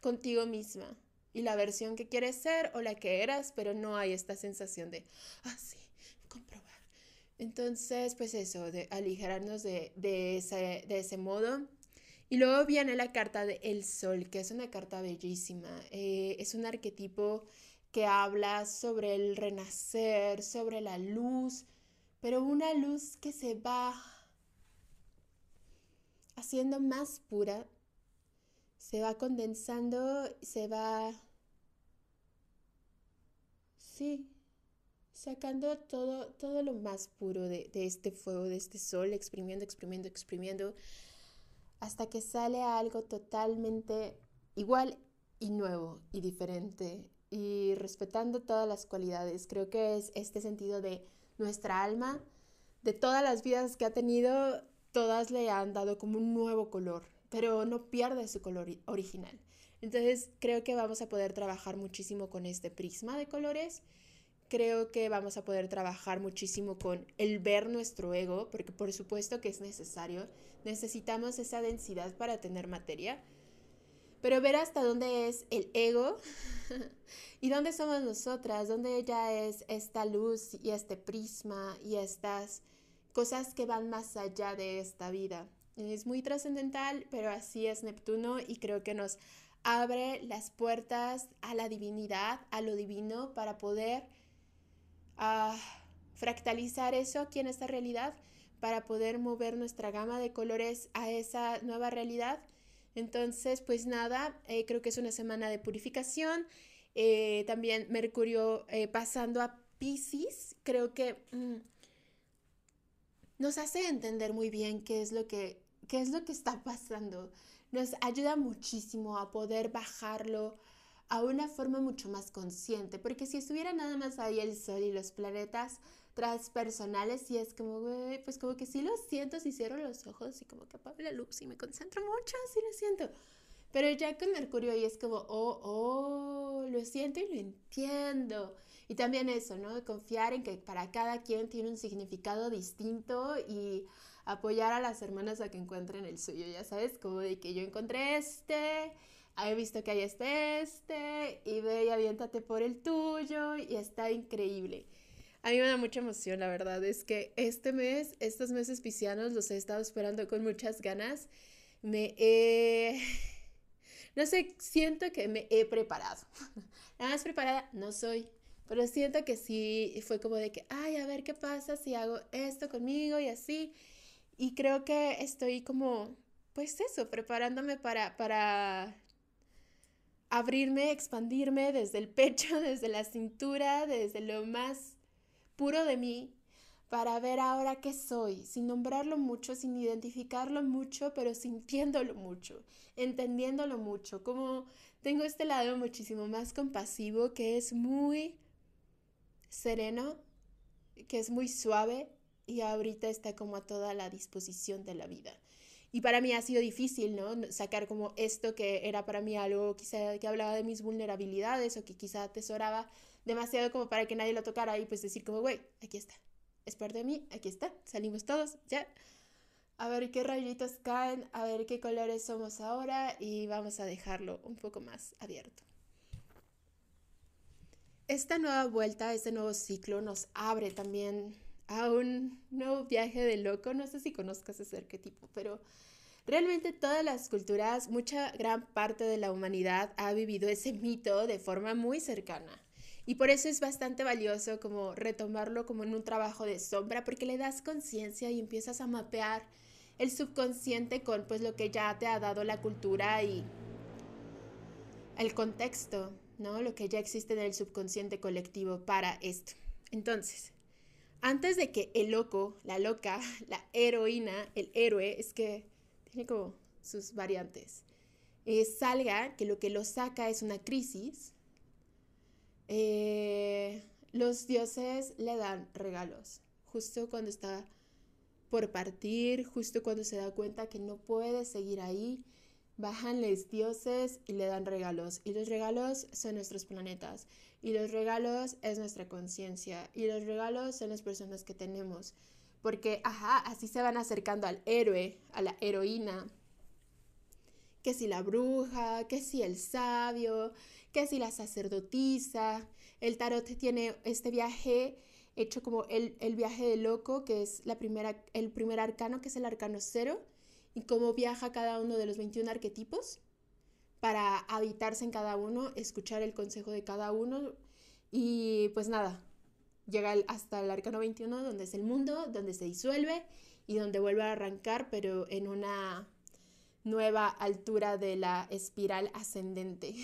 contigo misma y la versión que quieres ser o la que eras, pero no hay esta sensación de, ah, sí. Entonces, pues eso, de aligerarnos de, de, ese, de ese modo y luego viene la carta de El Sol, que es una carta bellísima. Eh, es un arquetipo que habla sobre el renacer, sobre la luz, pero una luz que se va haciendo más pura, se va condensando, se va, sí, sacando todo, todo lo más puro de, de este fuego, de este sol, exprimiendo, exprimiendo, exprimiendo hasta que sale algo totalmente igual y nuevo y diferente y respetando todas las cualidades. Creo que es este sentido de nuestra alma, de todas las vidas que ha tenido, todas le han dado como un nuevo color, pero no pierde su color original. Entonces creo que vamos a poder trabajar muchísimo con este prisma de colores creo que vamos a poder trabajar muchísimo con el ver nuestro ego, porque por supuesto que es necesario, necesitamos esa densidad para tener materia, pero ver hasta dónde es el ego <laughs> y dónde somos nosotras, dónde ya es esta luz y este prisma y estas cosas que van más allá de esta vida. Es muy trascendental, pero así es Neptuno y creo que nos abre las puertas a la divinidad, a lo divino, para poder a fractalizar eso aquí en esta realidad para poder mover nuestra gama de colores a esa nueva realidad. Entonces, pues nada, eh, creo que es una semana de purificación. Eh, también Mercurio eh, pasando a Pisces, creo que mm, nos hace entender muy bien qué es lo que, qué es lo que está pasando. Nos ayuda muchísimo a poder bajarlo, a una forma mucho más consciente, porque si estuviera nada más ahí el sol y los planetas transpersonales, y es como, güey, pues como que sí lo siento, si cierro los ojos y como que apago la luz y me concentro mucho, sí lo siento. Pero ya con Mercurio ahí es como, oh, oh, lo siento y lo entiendo. Y también eso, ¿no? Confiar en que para cada quien tiene un significado distinto y apoyar a las hermanas a que encuentren el suyo, ya sabes, como de que yo encontré este he visto que hay este, este, y ve y aviéntate por el tuyo, y está increíble. A mí me da mucha emoción, la verdad, es que este mes, estos meses piscianos, los he estado esperando con muchas ganas. Me he... <laughs> No sé, siento que me he preparado. <laughs> La más preparada no soy, pero siento que sí fue como de que, ay, a ver qué pasa si hago esto conmigo y así. Y creo que estoy como, pues eso, preparándome para, para abrirme, expandirme desde el pecho, <laughs> desde la cintura, desde lo más puro de mí, para ver ahora qué soy, sin nombrarlo mucho, sin identificarlo mucho, pero sintiéndolo mucho, entendiéndolo mucho, como tengo este lado muchísimo más compasivo que es muy sereno, que es muy suave y ahorita está como a toda la disposición de la vida. Y para mí ha sido difícil, ¿no? Sacar como esto que era para mí algo quizá que hablaba de mis vulnerabilidades o que quizá atesoraba demasiado como para que nadie lo tocara y pues decir como, güey, aquí está, es parte de mí, aquí está, salimos todos, ya. A ver qué rayitos caen, a ver qué colores somos ahora y vamos a dejarlo un poco más abierto. Esta nueva vuelta, este nuevo ciclo nos abre también a un nuevo viaje de loco. No sé si conozcas ese arquetipo, pero realmente todas las culturas, mucha gran parte de la humanidad ha vivido ese mito de forma muy cercana. Y por eso es bastante valioso como retomarlo como en un trabajo de sombra, porque le das conciencia y empiezas a mapear el subconsciente con pues lo que ya te ha dado la cultura y el contexto, ¿no? Lo que ya existe en el subconsciente colectivo para esto. Entonces, antes de que el loco, la loca, <laughs> la heroína, el héroe, es que tiene como sus variantes, eh, salga, que lo que lo saca es una crisis, eh, los dioses le dan regalos, justo cuando está por partir, justo cuando se da cuenta que no puede seguir ahí, bajan los dioses y le dan regalos. Y los regalos son nuestros planetas. Y los regalos es nuestra conciencia. Y los regalos son las personas que tenemos. Porque, ajá, así se van acercando al héroe, a la heroína. Que si la bruja, que si el sabio, que si la sacerdotisa. El tarot tiene este viaje hecho como el, el viaje de loco, que es la primera, el primer arcano, que es el arcano cero y cómo viaja cada uno de los 21 arquetipos para habitarse en cada uno, escuchar el consejo de cada uno y pues nada, llega hasta el arcano 21 donde es el mundo, donde se disuelve y donde vuelve a arrancar, pero en una nueva altura de la espiral ascendente.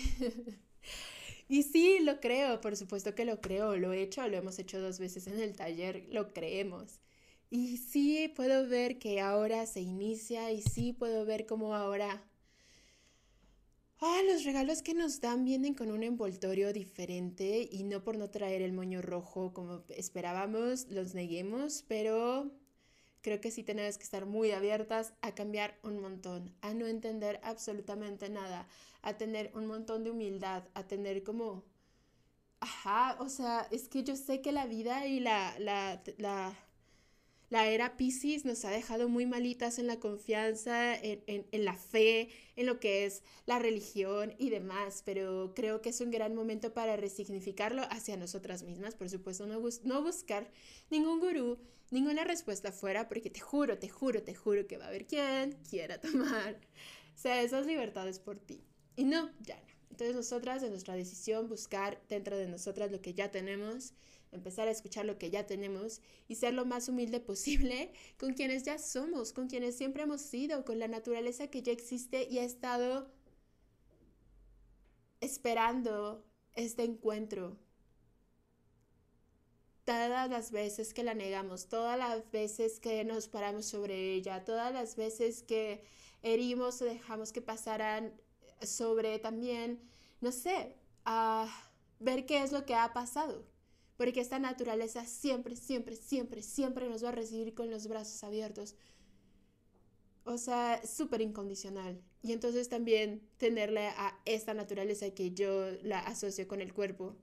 <laughs> y sí, lo creo, por supuesto que lo creo, lo he hecho, lo hemos hecho dos veces en el taller, lo creemos. Y sí puedo ver que ahora se inicia y sí puedo ver cómo ahora... Ah, los regalos que nos dan vienen con un envoltorio diferente y no por no traer el moño rojo como esperábamos, los neguemos, pero creo que sí tenemos que estar muy abiertas a cambiar un montón, a no entender absolutamente nada, a tener un montón de humildad, a tener como... Ajá, o sea, es que yo sé que la vida y la, la, la la era Pisces nos ha dejado muy malitas en la confianza, en, la fe, en lo que es la religión y demás, pero creo que es un gran momento para resignificarlo hacia nosotras mismas. Por supuesto, no, no buscar ningún gurú, ninguna respuesta afuera, porque te juro, te juro, te juro que va a haber quien quiera tomar sea, esas libertades por ti. Y no, ya no. Entonces nosotras, de nuestra decisión, buscar dentro de nosotras lo que ya tenemos empezar a escuchar lo que ya tenemos y ser lo más humilde posible <laughs> con quienes ya somos, con quienes siempre hemos sido, con la naturaleza que ya existe y ha estado esperando este encuentro. Todas las veces que la negamos, todas las veces que nos paramos sobre ella, todas las veces que herimos o dejamos que pasaran sobre también, no sé, a ver qué es lo que ha pasado porque esta naturaleza siempre, siempre, siempre, siempre nos va a recibir con los brazos abiertos. O sea, súper incondicional. Y entonces también tenerle a esta naturaleza que yo la asocio con el cuerpo,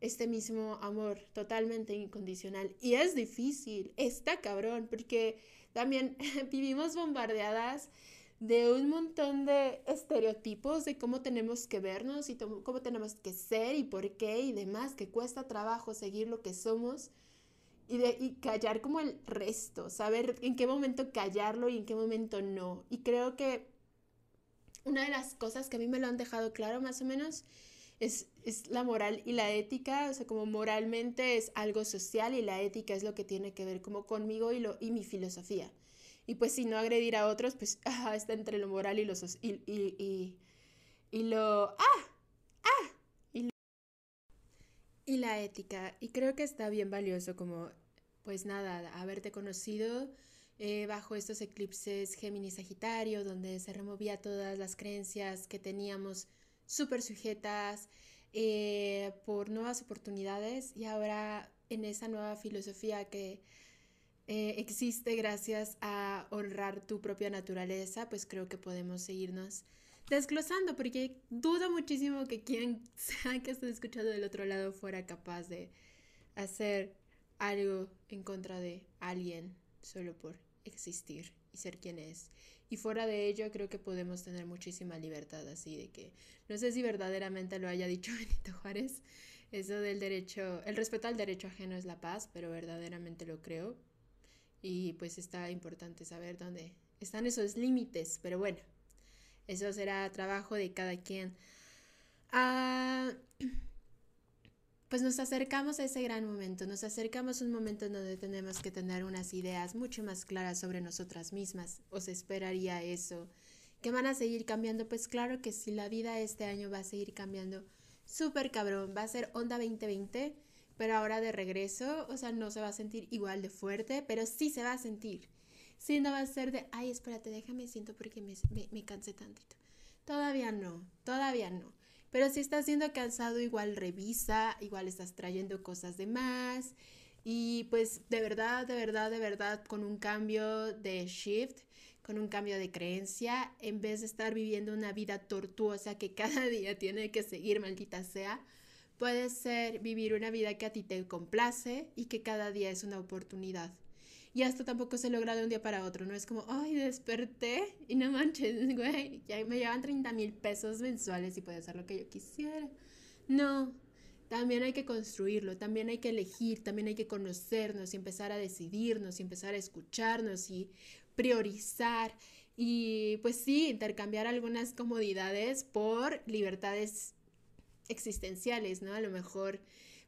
este mismo amor totalmente incondicional. Y es difícil, está cabrón, porque también <laughs> vivimos bombardeadas de un montón de estereotipos de cómo tenemos que vernos y cómo tenemos que ser y por qué y demás, que cuesta trabajo seguir lo que somos y, de, y callar como el resto, saber en qué momento callarlo y en qué momento no. Y creo que una de las cosas que a mí me lo han dejado claro más o menos es, es, la moral y la ética, o sea, como moralmente es algo social y la ética es lo que tiene que ver como conmigo y, lo, y mi filosofía. Y pues si no agredir a otros, pues <laughs> está entre lo moral y lo... Y, y, y, lo... ¡Ah! ¡Ah! Y, y la ética. Y creo que está bien valioso como pues nada, haberte conocido eh, bajo estos eclipses Géminis Sagitario, donde se removía todas las creencias que teníamos súper sujetas eh, por nuevas oportunidades y ahora en esa nueva filosofía que eh, existe gracias a honrar tu propia naturaleza, pues creo que podemos seguirnos desglosando, porque dudo muchísimo que quien <laughs> sea que esté escuchando del otro lado fuera capaz de hacer algo en contra de alguien solo por existir y ser quien es. Y fuera de ello, creo que podemos tener muchísima libertad, así de que no sé si verdaderamente lo haya dicho <laughs> Benito Juárez, eso del derecho, el respeto al derecho ajeno es la paz, pero verdaderamente lo creo. Y pues está importante saber dónde están esos límites, pero bueno, eso será trabajo de cada quien. Ah, <clears throat> pues nos acercamos a ese gran momento, nos acercamos a un momento en donde tenemos que tener unas ideas mucho más claras sobre nosotras mismas. ¿Os esperaría eso? ¿Que van a seguir cambiando? Pues claro que sí, la vida este año va a seguir cambiando súper cabrón, va a ser onda 2020, pero ahora de regreso, o sea, no se va a sentir igual de fuerte, pero sí se va a sentir. Sí, no va a ser de, ay, espérate, déjame siento porque me, me, cansé tantito. Todavía no, todavía no. Pero si estás siendo cansado, igual revisa, igual estás trayendo cosas de más. Y pues de verdad, de verdad, de verdad, con un cambio de shift, con un cambio de creencia, en vez de estar viviendo una vida tortuosa que <laughs> cada día tiene que seguir, maldita sea, puede ser vivir una vida que a ti te complace y que cada día es una oportunidad. Y esto tampoco se logra de un día para otro, no es como, ay, desperté y no manches, <laughs> güey, ya me llevan 30 mil pesos mensuales y puedo hacer lo que yo quisiera. No, también hay que construirlo, también hay que elegir, también hay que conocernos y empezar a decidirnos y empezar a escucharnos y priorizar y pues sí, intercambiar algunas comodidades por libertades existenciales, ¿no? A lo mejor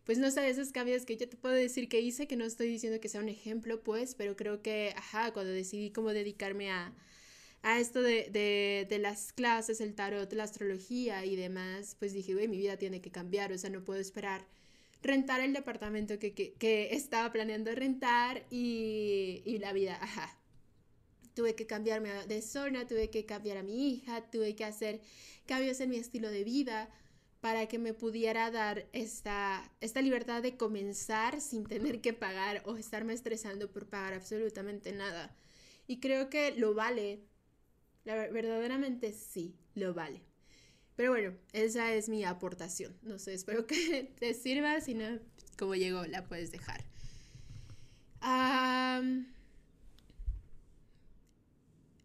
pues no sé, esos cambios que yo te puedo decir que hice, que no estoy diciendo que sea un ejemplo, pues, pero creo que, ajá, cuando decidí cómo dedicarme a, a esto de, de, de, las clases, el tarot, la astrología y demás, pues dije, güey, mi vida tiene que cambiar, o sea, no puedo esperar rentar el departamento que, que, que estaba planeando rentar y, y la vida, ajá. Tuve que cambiarme de zona, tuve que cambiar a mi hija, tuve que hacer cambios en mi estilo de vida para que me pudiera dar esta, esta libertad de comenzar sin tener que pagar o estarme estresando por pagar absolutamente nada. Y creo que lo vale. Verdaderamente sí, lo vale. Pero bueno, esa es mi aportación. No sé, espero que <laughs> te sirva. Si no, como llegó, la puedes dejar. Um,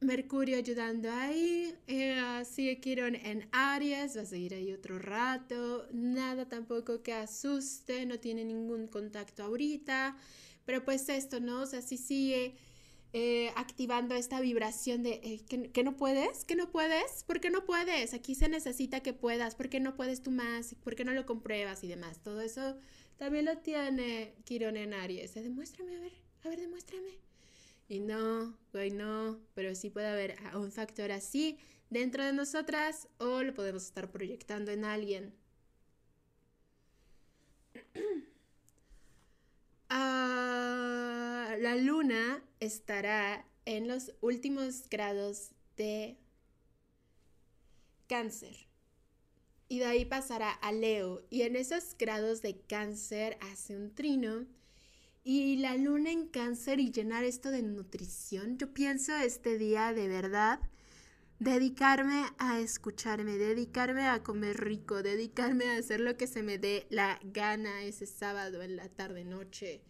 Mercurio ayudando ahí, eh, sigue Quirón en Aries, va a seguir ahí otro rato, nada tampoco que asuste, no tiene ningún contacto ahorita, pero pues esto, ¿no? O sea, sí sigue eh, activando esta vibración de que, que, no puedes, que no puedes, ¿por qué no puedes? Aquí se necesita que puedas, ¿por qué no puedes tú más? ¿Por qué no lo compruebas y demás? Todo eso también lo tiene Quirón en Aries, demuéstrame, a ver, a ver, demuéstrame. Y no, güey, no, pero sí puede haber un factor así dentro de nosotras o lo podemos estar proyectando en alguien. uh, <clears throat> la luna estará en los últimos grados de cáncer. Y de ahí pasará a Leo. Y en esos grados de cáncer hace un trino y la luna en cáncer y llenar esto de nutrición, yo pienso este día de verdad dedicarme a escucharme, dedicarme a comer rico, dedicarme a hacer lo que se me dé la gana ese sábado en la tarde noche,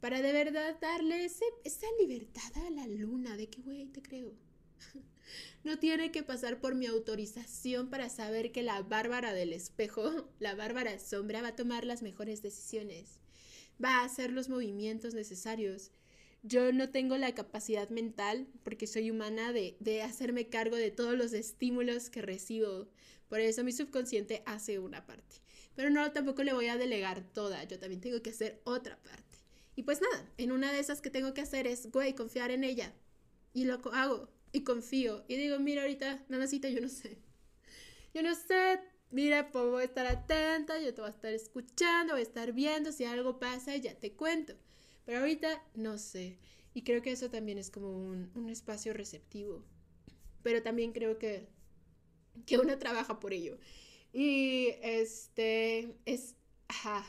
para de verdad darle ese, esa libertad a la luna, de que, güey, te creo. <laughs> No tiene que pasar por mi autorización para saber que la bárbara del espejo, <laughs> la bárbara sombra, va a tomar las mejores decisiones va a hacer los movimientos necesarios. Yo no tengo la capacidad mental, porque soy humana, de, de hacerme cargo de todos los estímulos que recibo. Por eso mi subconsciente hace una parte. Pero no, tampoco le voy a delegar toda. Yo también tengo que hacer otra parte. Y pues nada, en una de esas que tengo que hacer es, güey, confiar en ella. Y lo hago. Y confío. Y digo, mira, ahorita, nanacita, yo no sé. Yo no sé, mira, pues voy estar atenta, yo te voy a estar escuchando, voy a estar viendo, si algo pasa, ya te cuento. Pero ahorita no sé. Y creo que eso también es como un, un espacio receptivo. Pero también creo que, que uno trabaja por ello. Y este es, ajá,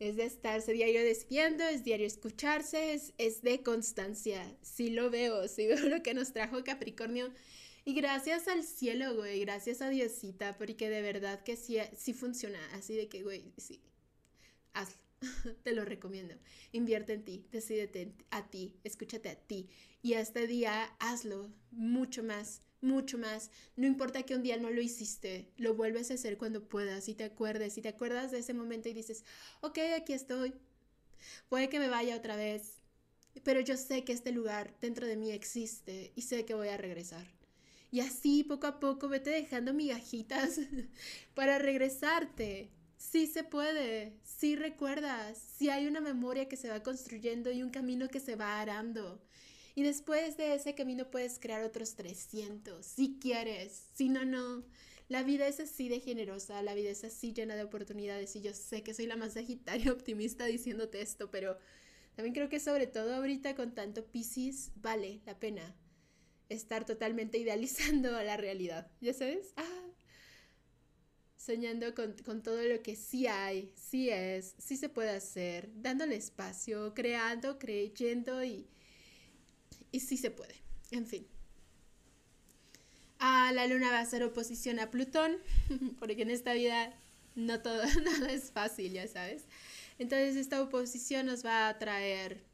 es de estarse diario despidiendo, es diario escucharse, es, es de constancia. Sí lo veo, sí veo lo que nos trajo Capricornio. Y gracias al cielo, güey, gracias a Diosita, porque de verdad que sí, sí funciona. Así de que, güey, sí, hazlo. <laughs> Te lo recomiendo. Invierte en ti, decídete a ti, escúchate a ti. Y este día hazlo mucho más mucho más. No importa que un día no lo hiciste, lo vuelves a hacer cuando puedas y te acuerdes. Y te acuerdas de ese momento y dices, ok, aquí estoy. Puede que me vaya otra vez, pero yo sé que este lugar dentro de mí existe y sé que voy a regresar. Y así poco a poco vete dejando migajitas <laughs> para regresarte. Sí se puede, sí recuerdas, sí hay una memoria que se va construyendo y un camino que se va arando. Y después de ese camino puedes crear otros 300, si quieres, si no, no. La vida es así de generosa, la vida es así llena de oportunidades y yo sé que soy la más sagitaria <laughs> optimista diciéndote esto, pero también creo que sobre todo ahorita con tanto Pisces vale la pena estar totalmente <laughs> idealizando a la realidad, ¿ya sabes? Ah, soñando con, con, todo lo que sí hay, sí es, sí se puede hacer, dándole espacio, creando, creyendo y y sí se puede. En fin. Ah, la luna va a hacer oposición a Plutón, <laughs> porque en esta vida no todo, <laughs> nada es fácil, ya sabes. Entonces esta oposición nos va a traer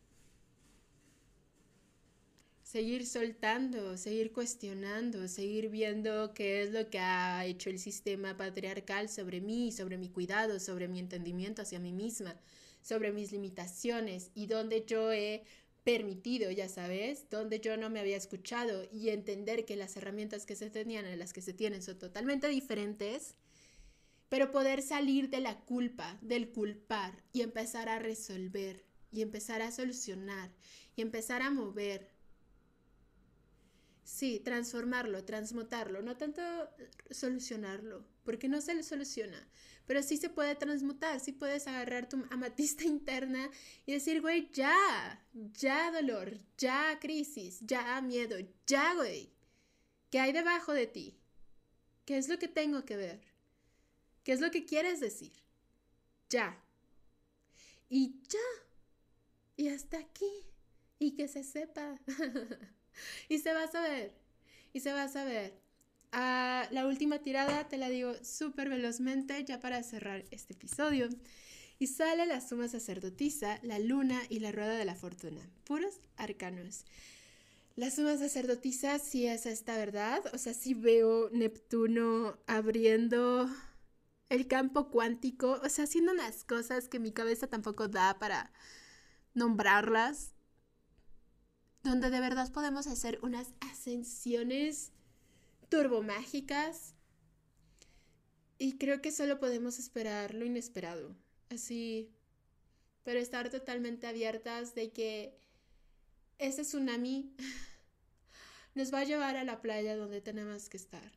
seguir soltando, seguir cuestionando, seguir viendo qué es lo que ha hecho el sistema patriarcal sobre mí, sobre mi cuidado, sobre mi entendimiento hacia mí misma, sobre mis limitaciones y donde yo he permitido, ya sabes, donde yo no me había escuchado y entender que las herramientas que se tenían y las que se tienen son totalmente diferentes, pero poder salir de la culpa, del culpar y empezar a resolver y empezar a solucionar y empezar a mover. Sí, transformarlo, transmutarlo, no tanto solucionarlo, porque no se le soluciona, pero sí se puede transmutar, sí puedes agarrar tu amatista <laughs> interna y decir, güey, ya, ya dolor, ya crisis, ya miedo, ya, güey. ¿Qué hay debajo de ti? ¿Qué es lo que tengo que ver? ¿Qué es lo que quieres decir? Ya. Y ya. Y hasta aquí. Y que se sepa. <laughs> <laughs> y se va a saber. Y se va a saber la última tirada te la digo súper velozmente ya para cerrar este episodio. Y sale la suma sacerdotisa, la luna y la rueda de la fortuna. Puros arcanos. La suma sacerdotisa sí es esta verdad. O sea, sí veo Neptuno abriendo el campo cuántico. O sea, haciendo unas cosas que mi cabeza tampoco da para nombrarlas. Donde de verdad podemos hacer unas ascensiones turbomágicas. Y creo que solo podemos esperar lo inesperado. Así, pero estar totalmente abiertas de que ese tsunami <laughs> nos va a llevar a la playa donde tenemos que estar.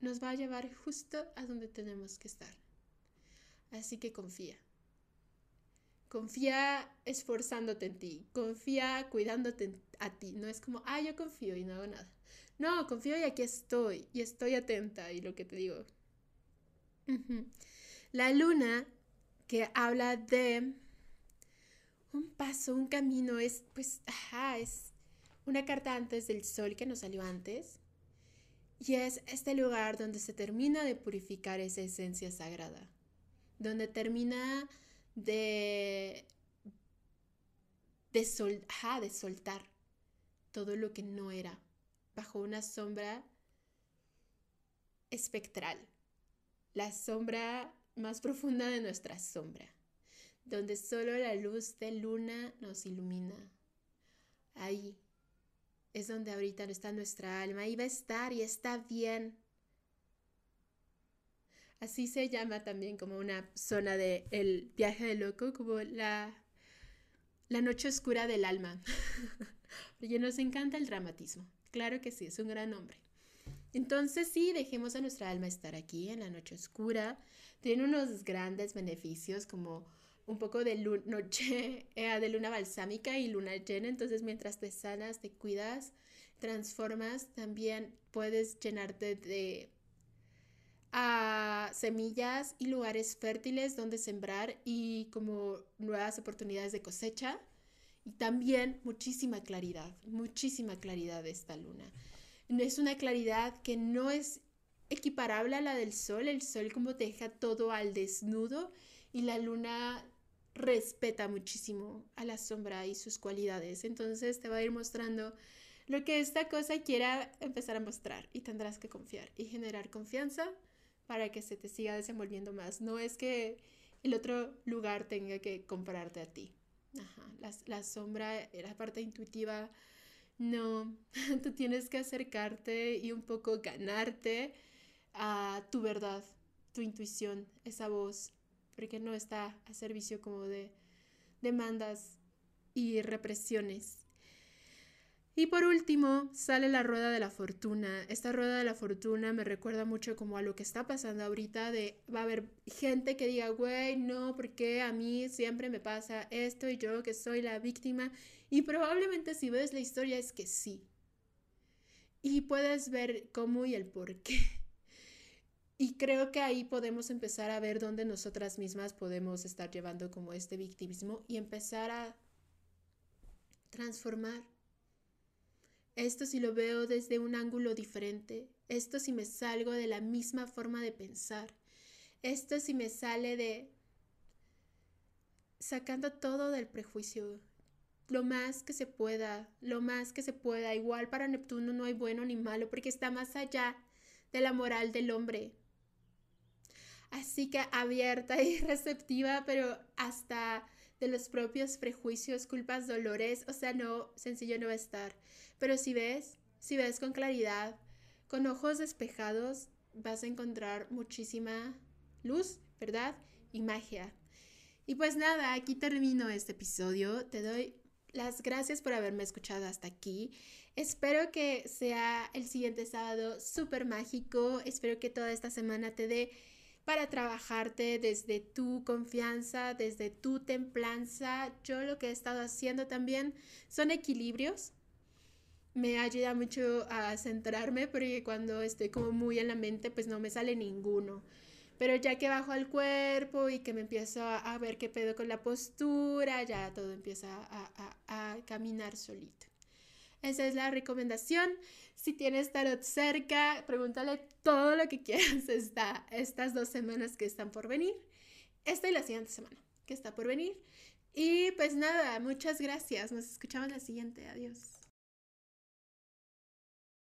Nos va a llevar justo a donde tenemos que estar. Así que confía. Confía esforzándote en ti. Confía cuidándote a ti. No es como, ah, yo confío y no hago nada. No, confío y aquí estoy. Y estoy atenta y lo que te digo. La luna que habla de un paso, un camino, es pues, ajá, es una carta antes del sol que nos salió antes. Y es este lugar donde se termina de purificar esa esencia sagrada. Donde termina de, de, sol, de soltar todo lo que no era bajo una sombra espectral, la sombra más <laughs> profunda de nuestra sombra, donde solo la luz de luna nos ilumina. Ahí es donde ahorita está nuestra alma, ahí va a estar y está bien. Así se llama también como una zona de el viaje de loco, como la, la noche oscura del alma. <laughs> Porque nos encanta el dramatismo. Claro que sí, es un gran nombre. Entonces sí, dejemos a nuestra alma estar aquí en la noche oscura. Tiene unos grandes beneficios como un poco de noche, <laughs> eh, de luna balsámica y luna llena, entonces mientras te sanas, te cuidas, transformas, también puedes llenarte de a semillas y lugares fértiles donde sembrar y como nuevas oportunidades de cosecha. Y también muchísima claridad, muchísima claridad de esta luna. Es una claridad que no es equiparable a la del sol. El sol como te deja todo al desnudo y la luna respeta muchísimo a la sombra y sus cualidades. Entonces te va a ir mostrando lo que esta cosa quiera empezar a mostrar y tendrás que confiar y generar confianza para que se te siga desenvolviendo más. No es que el otro lugar tenga que comprarte a ti. Ajá. La, la sombra, la parte intuitiva, no. <laughs> Tú tienes que acercarte y un poco ganarte a tu verdad, tu intuición, esa voz, porque no está a servicio como de demandas y represiones y por último, sale la rueda de la fortuna. Esta rueda de la fortuna me recuerda mucho como a lo que está pasando ahorita de va a haber gente que diga, güey, no, porque a mí siempre me pasa esto y yo que soy la víctima. Y probablemente si ves la historia es que sí. Y puedes ver cómo y el por qué. <laughs> Y creo que ahí podemos empezar a ver dónde nosotras mismas podemos estar llevando como este victimismo y empezar a transformar esto si lo veo desde un ángulo diferente. Esto si me salgo de la misma forma de pensar. Esto si me sale de sacando todo del prejuicio. Lo más que se pueda, lo más que se pueda. Igual para Neptuno no hay bueno ni malo porque está más allá de la moral del hombre. Así que abierta y <laughs> receptiva, pero hasta de los propios prejuicios, culpas, dolores, o sea, no, sencillo no va a estar. Pero si ves, si ves con claridad, con ojos despejados, vas a encontrar muchísima luz, ¿verdad? Y magia. Y pues nada, aquí termino este episodio. Te doy las gracias por haberme escuchado hasta aquí. Espero que sea el siguiente sábado súper mágico. Espero que toda esta semana te dé para trabajarte desde tu confianza, desde tu templanza. Yo lo que he estado haciendo también son equilibrios me ayuda mucho a centrarme porque cuando estoy como muy en la mente pues no me sale ninguno. Pero ya que bajo al cuerpo y que me empiezo a, ver qué pedo con la postura, ya todo empieza a, a, caminar solito. Esa es la recomendación. Si tienes tarot cerca, pregúntale todo lo que quieras esta, estas dos semanas que están por venir. Esta y la siguiente semana que está por venir. Y pues nada, muchas gracias. Nos escuchamos la siguiente. Adiós.